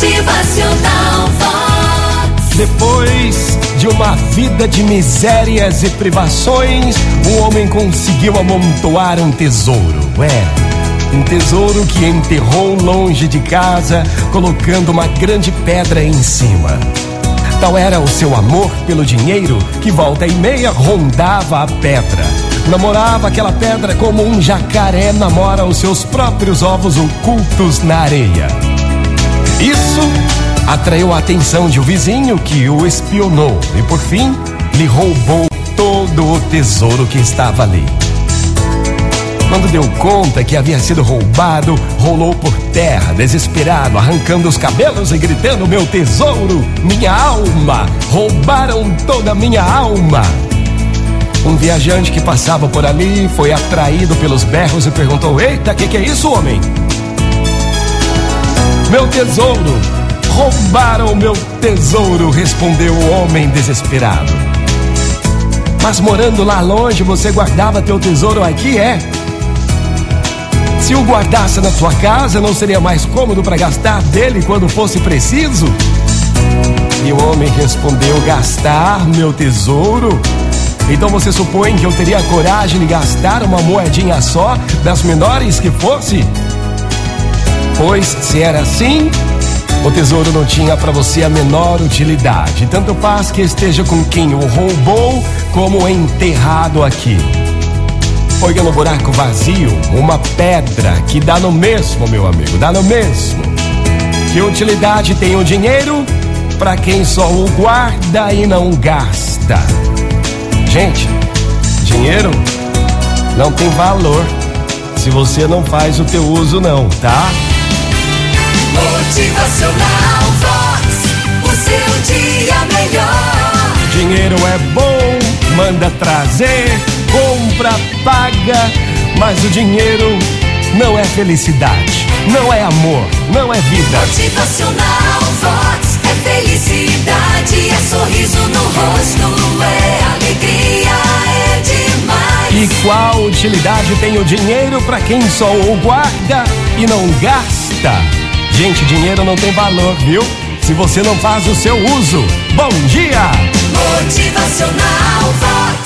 Motivacional Vox. Depois de uma vida de misérias e privações, o homem conseguiu amontoar um tesouro. É, um tesouro que enterrou longe de casa, colocando uma grande pedra em cima. Tal era o seu amor pelo dinheiro que volta e meia rondava a pedra. Namorava aquela pedra como um jacaré namora os seus próprios ovos ocultos na areia. Atraiu a atenção de um vizinho que o espionou e, por fim, lhe roubou todo o tesouro que estava ali. Quando deu conta que havia sido roubado, rolou por terra, desesperado, arrancando os cabelos e gritando: Meu tesouro, minha alma! Roubaram toda a minha alma! Um viajante que passava por ali foi atraído pelos berros e perguntou: Eita, que que é isso, homem? Meu tesouro! Roubaram meu tesouro, respondeu o homem desesperado. Mas morando lá longe, você guardava teu tesouro aqui, é? Se o guardasse na sua casa, não seria mais cômodo para gastar dele quando fosse preciso? E o homem respondeu: Gastar meu tesouro? Então você supõe que eu teria coragem de gastar uma moedinha só, das menores que fosse? Pois se era assim, o tesouro não tinha para você a menor utilidade. Tanto faz que esteja com quem o roubou, como enterrado aqui. Foi no buraco vazio uma pedra que dá no mesmo, meu amigo, dá no mesmo. Que utilidade tem o dinheiro para quem só o guarda e não gasta? Gente, dinheiro não tem valor se você não faz o teu uso não, tá? Motivacional Vox. O seu dia melhor. Dinheiro é bom, manda trazer, compra, paga, mas o dinheiro não é felicidade, não é amor, não é vida. Motivacional Vox. É felicidade, é sorriso no rosto, é alegria, é demais. E qual utilidade tem o dinheiro para quem só o guarda e não gasta? Gente, dinheiro não tem valor, viu? Se você não faz o seu uso. Bom dia! Motivacional Vox.